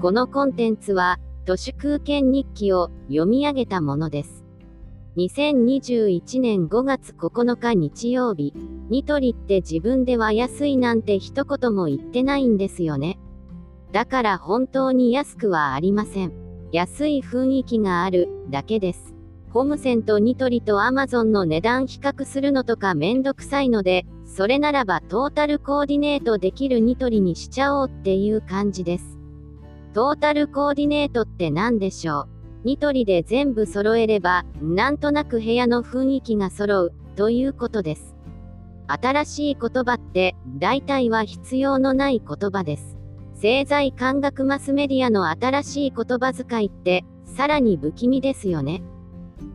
このコンテンツは、都市空間日記を読み上げたものです。2021年5月9日日曜日、ニトリって自分では安いなんて一言も言ってないんですよね。だから本当に安くはありません。安い雰囲気があるだけです。ホームセンとニトリとアマゾンの値段比較するのとかめんどくさいので、それならばトータルコーディネートできるニトリにしちゃおうっていう感じです。トータルコーディネートって何でしょう？ニトリで全部揃えれば、なんとなく部屋の雰囲気が揃う、ということです。新しい言葉って、大体は必要のない言葉です。製材感覚マスメディアの新しい言葉遣いって、さらに不気味ですよね。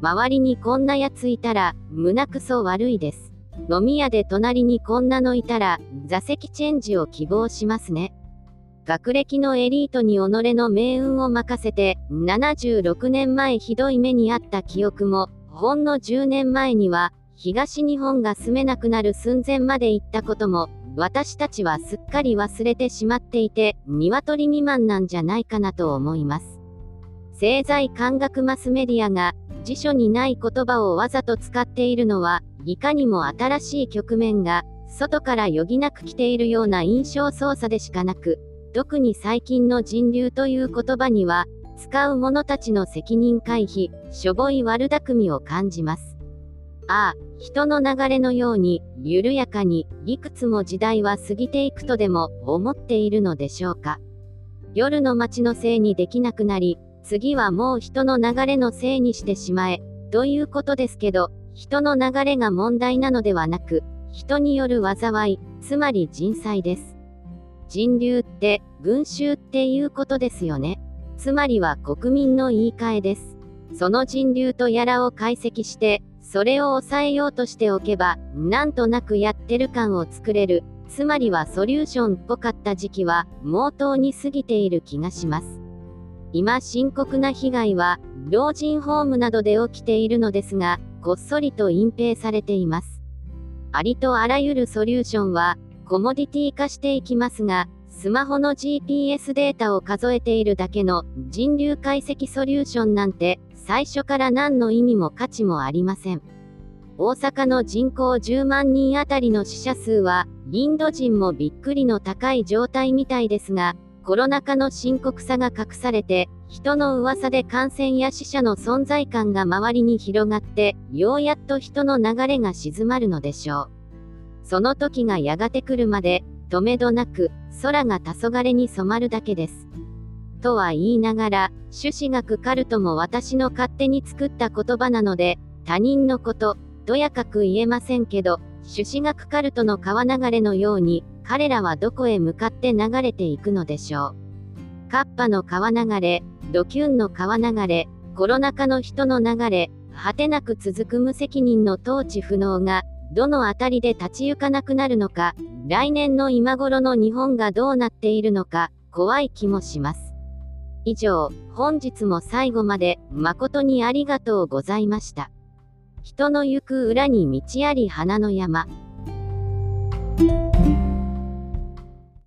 周りにこんなやついたら、胸くそ悪いです。飲み屋で隣にこんなのいたら、座席チェンジを希望しますね。学歴のエリートに己の命運を任せて、76年前ひどい目にあった記憶も、ほんの10年前には、東日本が住めなくなる寸前まで行ったことも、私たちはすっかり忘れてしまっていて、鶏未満なんじゃないかなと思います。製材感覚マスメディアが、辞書にない言葉をわざと使っているのは、いかにも新しい局面が、外から余儀なく来ているような印象操作でしかなく、特に最近の人流という言葉には、使う者たちの責任回避、しょぼい悪巧みを感じます。ああ、人の流れのように、緩やかに、いくつも時代は過ぎていくとでも、思っているのでしょうか。夜の街のせいにできなくなり、次はもう人の流れのせいにしてしまえ、ということですけど、人の流れが問題なのではなく、人による災い、つまり人災です。人流って、群衆っていうことですよね。つまりは国民の言い換えです。その人流とやらを解析して、それを抑えようとしておけば、なんとなくやってる感を作れる。つまりはソリューションっぽかった時期は、毛頭に過ぎている気がします。今深刻な被害は、老人ホームなどで起きているのですが、こっそりと隠蔽されています。ありとあらゆるソリューションは、コモディティ化していきますが、スマホの GPS データを数えているだけの人流解析ソリューションなんて、最初から何の意味も価値もありません。大阪の人口10万人あたりの死者数は、インド人もびっくりの高い状態みたいですが、コロナ禍の深刻さが隠されて、人の噂で感染や死者の存在感が周りに広がって、ようやっと人の流れが静まるのでしょう。その時がやがて来るまで、止めどなく、空が黄昏に染まるだけです。とは言いながら、朱子学カルトも私の勝手に作った言葉なので、他人のこと、とやかく言えませんけど、朱子学カルトの川流れのように、彼らはどこへ向かって流れていくのでしょう。カッパの川流れ、ドキュンの川流れ、コロナ禍の人の流れ、果てなく続く無責任の統治不能が、どの辺りで立ち行かなくなるのか、来年の今頃の日本がどうなっているのか、怖い気もします。以上、本日も最後まで、誠にありがとうございました。人の行く裏に道あり花の山。